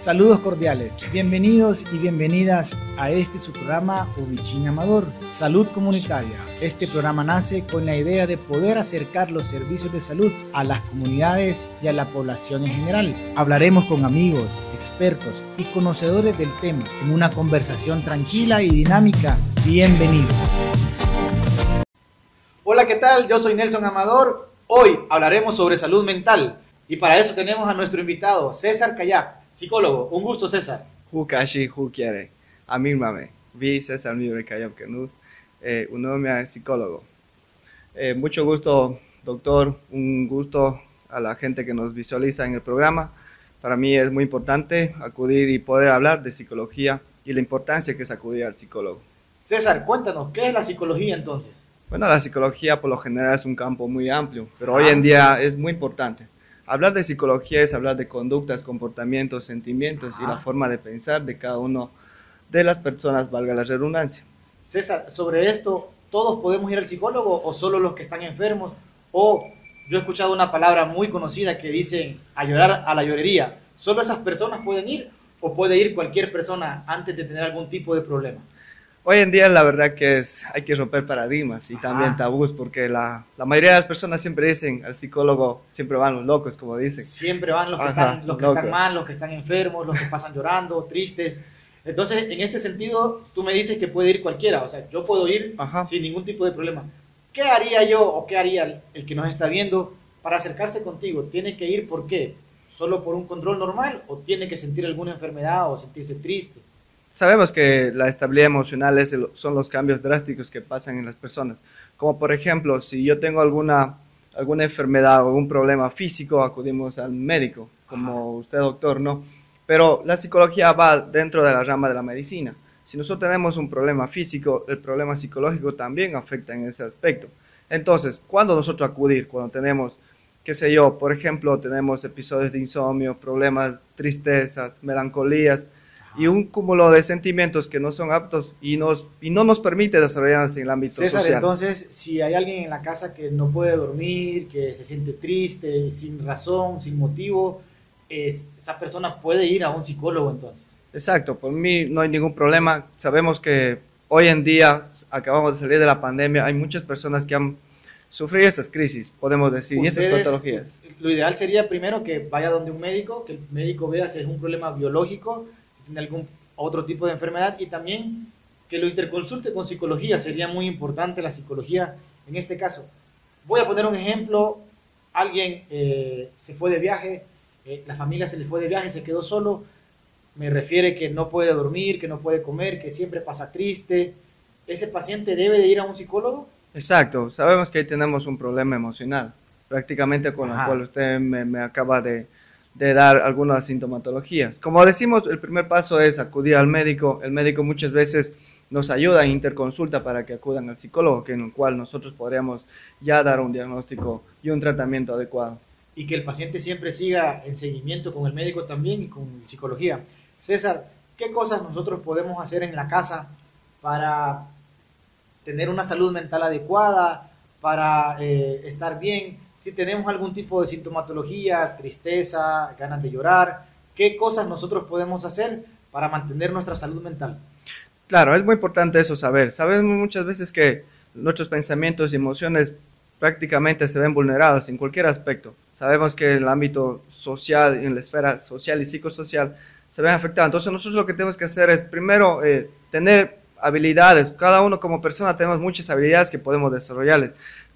Saludos cordiales, bienvenidos y bienvenidas a este su programa Ubichín Amador, Salud Comunitaria. Este programa nace con la idea de poder acercar los servicios de salud a las comunidades y a la población en general. Hablaremos con amigos, expertos y conocedores del tema en una conversación tranquila y dinámica. Bienvenidos. Hola, ¿qué tal? Yo soy Nelson Amador. Hoy hablaremos sobre salud mental y para eso tenemos a nuestro invitado, César Kayak Psicólogo, un gusto César. Hukashi quiere. Mame. Vi César Mibre Kayam Kenuz, un nombre psicólogo. Eh, mucho gusto, doctor. Un gusto a la gente que nos visualiza en el programa. Para mí es muy importante acudir y poder hablar de psicología y la importancia que es acudir al psicólogo. César, cuéntanos, ¿qué es la psicología entonces? Bueno, la psicología por lo general es un campo muy amplio, pero hoy en día es muy importante. Hablar de psicología es hablar de conductas, comportamientos, sentimientos y la forma de pensar de cada uno de las personas, valga la redundancia. César, sobre esto, ¿todos podemos ir al psicólogo o solo los que están enfermos? O yo he escuchado una palabra muy conocida que dice a llorar a la llorería. ¿Solo esas personas pueden ir o puede ir cualquier persona antes de tener algún tipo de problema? Hoy en día la verdad que es, hay que romper paradigmas y también tabús, porque la, la, mayoría de las personas siempre dicen, al psicólogo siempre van los locos, como dicen. Siempre van los que, están, los que están mal, los que están enfermos, los que pasan llorando, tristes. Entonces, en este sentido, tú me dices que puede ir cualquiera, o sea, yo puedo ir sin ningún tipo de problema. ¿Qué haría yo o qué haría el que nos está viendo para acercarse contigo? ¿Tiene que ir por qué? ¿Solo por un control normal o tiene que sentir alguna enfermedad o sentirse triste? Sabemos que la estabilidad emocional es son los cambios drásticos que pasan en las personas. Como por ejemplo, si yo tengo alguna, alguna enfermedad o algún problema físico, acudimos al médico, como usted doctor, ¿no? Pero la psicología va dentro de la rama de la medicina. Si nosotros tenemos un problema físico, el problema psicológico también afecta en ese aspecto. Entonces, ¿cuándo nosotros acudir? Cuando tenemos, qué sé yo, por ejemplo, tenemos episodios de insomnio, problemas, tristezas, melancolías, y un cúmulo de sentimientos que no son aptos y, nos, y no nos permite desarrollarnos en el ámbito César, social. entonces, si hay alguien en la casa que no puede dormir, que se siente triste, sin razón, sin motivo, es, esa persona puede ir a un psicólogo entonces. Exacto, por mí no hay ningún problema. Sabemos que hoy en día, acabamos de salir de la pandemia, hay muchas personas que han sufrido estas crisis, podemos decir, y estas patologías. Lo ideal sería primero que vaya donde un médico, que el médico vea si es un problema biológico, tiene algún otro tipo de enfermedad y también que lo interconsulte con psicología. Sería muy importante la psicología en este caso. Voy a poner un ejemplo. Alguien eh, se fue de viaje, eh, la familia se le fue de viaje, se quedó solo. Me refiere que no puede dormir, que no puede comer, que siempre pasa triste. ¿Ese paciente debe de ir a un psicólogo? Exacto. Sabemos que ahí tenemos un problema emocional, prácticamente con el cual usted me acaba de, de dar algunas sintomatologías. Como decimos, el primer paso es acudir al médico. El médico muchas veces nos ayuda en interconsulta para que acudan al psicólogo, que en el cual nosotros podríamos ya dar un diagnóstico y un tratamiento adecuado. Y que el paciente siempre siga en seguimiento con el médico también y con psicología. César, ¿qué cosas nosotros podemos hacer en la casa para tener una salud mental adecuada, para eh, estar bien? si tenemos algún tipo de sintomatología, tristeza, ganas de llorar, qué cosas nosotros podemos hacer para mantener nuestra salud mental. Claro, es muy importante eso saber. Sabemos muchas veces que nuestros pensamientos y emociones prácticamente se ven vulnerados en cualquier aspecto. Sabemos que en el ámbito social, en la esfera social y psicosocial, se ven afectados. Entonces nosotros lo que tenemos que hacer es primero eh, tener habilidades. Cada uno como persona tenemos muchas habilidades que podemos desarrollarles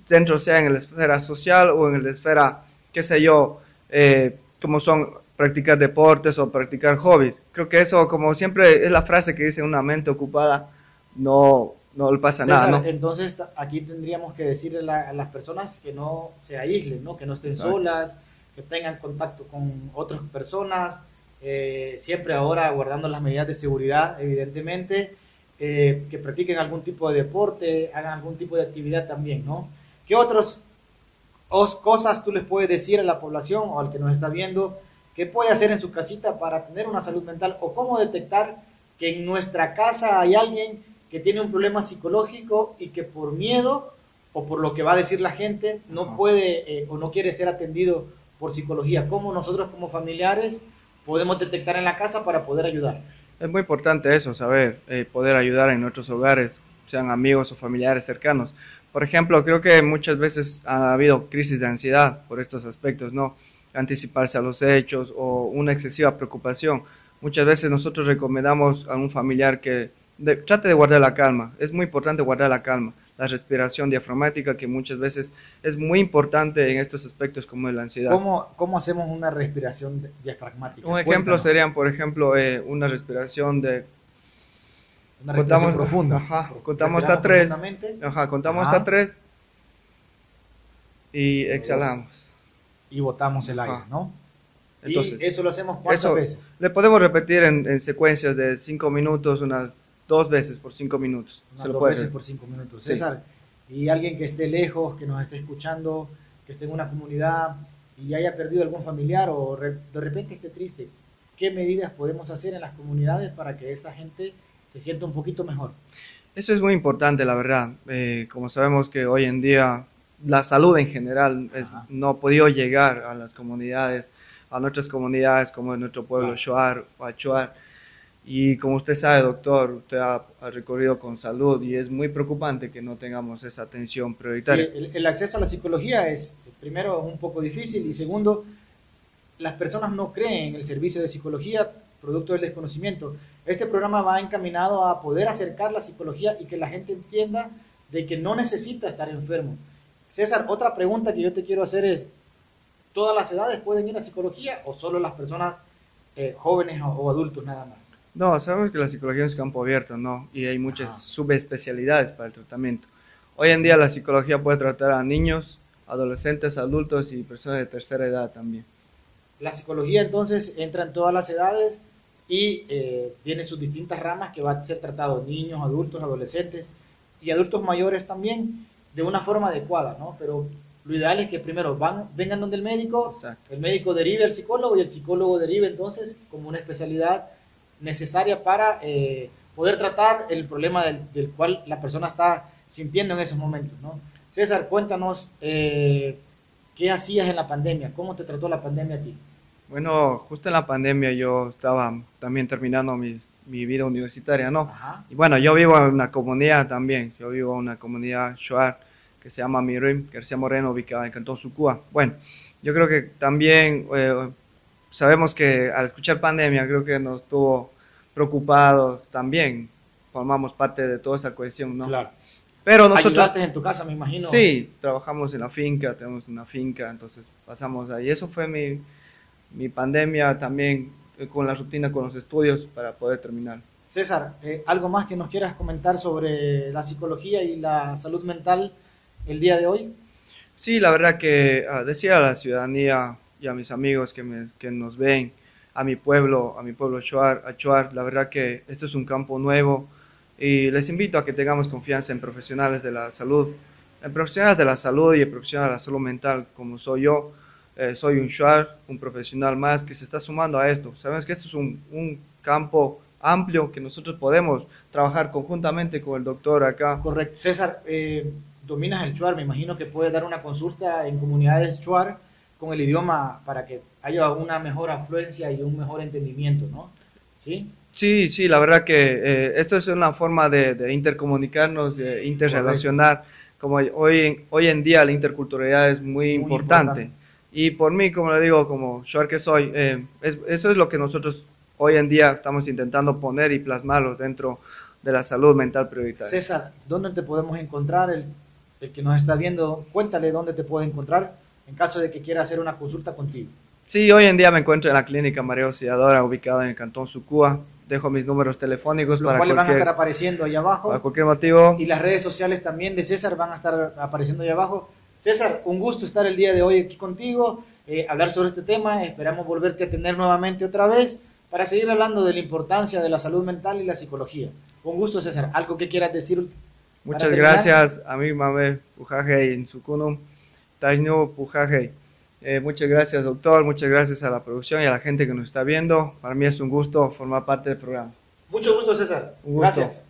dentro sea en la esfera social o en la esfera, qué sé yo, eh, como son practicar deportes o practicar hobbies. Creo que eso, como siempre, es la frase que dice una mente ocupada, no, no le pasa nada. ¿no? Entonces, aquí tendríamos que decirle a las personas que no se aíslen, ¿no? que no estén solas, que tengan contacto con otras personas, eh, siempre ahora guardando las medidas de seguridad, evidentemente, eh, que practiquen algún tipo de deporte, hagan algún tipo de actividad también, ¿no? ¿Qué otras cosas tú les puedes decir a la población o al que nos está viendo que puede hacer en su casita para tener una salud mental o cómo detectar que en nuestra casa hay alguien que tiene un problema psicológico y que por miedo o por lo que va a decir la gente no puede eh, o no quiere ser atendido por psicología? ¿Cómo nosotros como familiares podemos detectar en la casa para poder ayudar. Es muy importante eso, saber eh, poder ayudar en nuestros hogares, sean amigos o familiares cercanos. Por ejemplo, creo que muchas veces ha habido crisis de ansiedad por estos aspectos, ¿no? Anticiparse a los hechos o una excesiva preocupación. Muchas veces nosotros recomendamos a un familiar que trate de guardar la calma. Es muy importante guardar la calma. La respiración diafragmática, que muchas veces es muy importante en estos aspectos como la ansiedad. ¿Cómo, cómo hacemos una respiración diafragmática? Un ejemplo serían, por ejemplo, eh, una respiración de una contamos, profunda. Ajá, contamos hasta tres. Ajá, contamos hasta tres. Y exhalamos. Y botamos el aire, ¿no? Entonces, y eso lo hacemos cuántas veces. Le podemos repetir en, secuencias de cinco minutos, unas dos veces por cinco minutos. Unas dos veces por cinco minutos. César, y alguien que esté lejos, que nos esté escuchando, que esté en una comunidad y haya perdido algún familiar o de repente esté triste, ¿qué medidas podemos hacer en las comunidades para que esa gente se siente un poquito mejor. Eso es muy importante, la verdad. Eh, como sabemos que hoy en día la salud en general no ha podido llegar a las comunidades, a nuestras comunidades como en nuestro pueblo Shuar o Achuar. Y como usted sabe, doctor, usted ha, recorrido con salud y es muy preocupante que no tengamos esa atención prioritaria. El, acceso a la psicología es, primero, un poco difícil y segundo, las personas no creen en el servicio de psicología producto del desconocimiento. Este programa va encaminado a poder acercar la psicología y que la gente entienda de que no necesita estar enfermo. César, otra pregunta que yo te quiero hacer es, ¿todas las edades pueden ir a psicología o solo las personas eh, jóvenes o, adultos nada más? No, sabemos que la psicología es un campo abierto, ¿no? Y hay muchas subespecialidades para el tratamiento. Hoy en día la psicología puede tratar a niños, adolescentes, adultos y personas de tercera edad también. La psicología entonces entra en todas las edades y eh, tiene sus distintas ramas que va a ser tratado niños, adultos, adolescentes y adultos mayores también de una forma adecuada, ¿no? Pero lo ideal es que primero van, vengan donde el médico, el médico derive al psicólogo y el psicólogo derive entonces como una especialidad necesaria para eh, poder tratar el problema del, cual la persona está sintiendo en esos momentos, ¿no? César, cuéntanos eh, qué hacías en la pandemia, cómo te trató la pandemia a ti. Bueno, justo en la pandemia yo estaba también terminando mi, vida universitaria, ¿no? Y bueno, yo vivo en una comunidad también, yo vivo en una comunidad Shuar que se llama Mirim, García Moreno, ubicada en Cantón Sucúa. Bueno, yo creo que también eh, sabemos que al escuchar pandemia, creo que nos tuvo preocupados también, formamos parte de toda esa cuestión, ¿no? Claro. Pero nosotros... Ayudaste en tu casa, me imagino. Sí, trabajamos en la finca, tenemos una finca, entonces pasamos ahí. Eso fue mi mi pandemia también eh, con la rutina con los estudios para poder terminar. César, eh, ¿algo más que nos quieras comentar sobre la psicología y la salud mental el día de hoy? Sí, la verdad que ah, decía a la ciudadanía y a mis amigos que, me, que nos ven, a mi pueblo, a mi pueblo Chuar, a Chuar, la verdad que esto es un campo nuevo y les invito a que tengamos confianza en profesionales de la salud, en profesionales de la salud y en profesionales de la salud mental como soy yo, eh, soy un shuar, un profesional más que se está sumando a esto. Sabemos que esto es un, un campo amplio que nosotros podemos trabajar conjuntamente con el doctor acá. Correcto. César, eh, dominas el chuar, me imagino que puedes dar una consulta en comunidades chuar con el idioma para que haya una mejor afluencia y un mejor entendimiento, ¿no? ¿Sí? Sí, sí, la verdad que eh, esto es una forma de, intercomunicarnos, de interrelacionar. Como hoy, hoy en día la interculturalidad es muy, importante. Y por mí, como le digo, como yo que soy, eh, eso es lo que nosotros hoy en día estamos intentando poner y plasmarlo dentro de la salud mental prioritaria. César, ¿dónde te podemos encontrar? El, el que nos está viendo, cuéntale dónde te puede encontrar en caso de que quiera hacer una consulta contigo. Sí, hoy en día me encuentro en la clínica María Auxiliadora, ubicada en el cantón Sucúa. Dejo mis números telefónicos Los para cuales van a estar apareciendo ahí abajo. Para cualquier motivo. Y las redes sociales también de César van a estar apareciendo ahí abajo. César, un gusto estar el día de hoy aquí contigo, eh, hablar sobre este tema. Esperamos volverte a tener nuevamente otra vez para seguir hablando de la importancia de la salud mental y la psicología. Un gusto, César. ¿Algo que quieras decir? Muchas gracias a mi mamá Pujaje en Sukunum, Tajnu Pujaje. Eh, muchas gracias, doctor. Muchas gracias a la producción y a la gente que nos está viendo. Para mí es un gusto formar parte del programa. Mucho gusto, César. Gracias.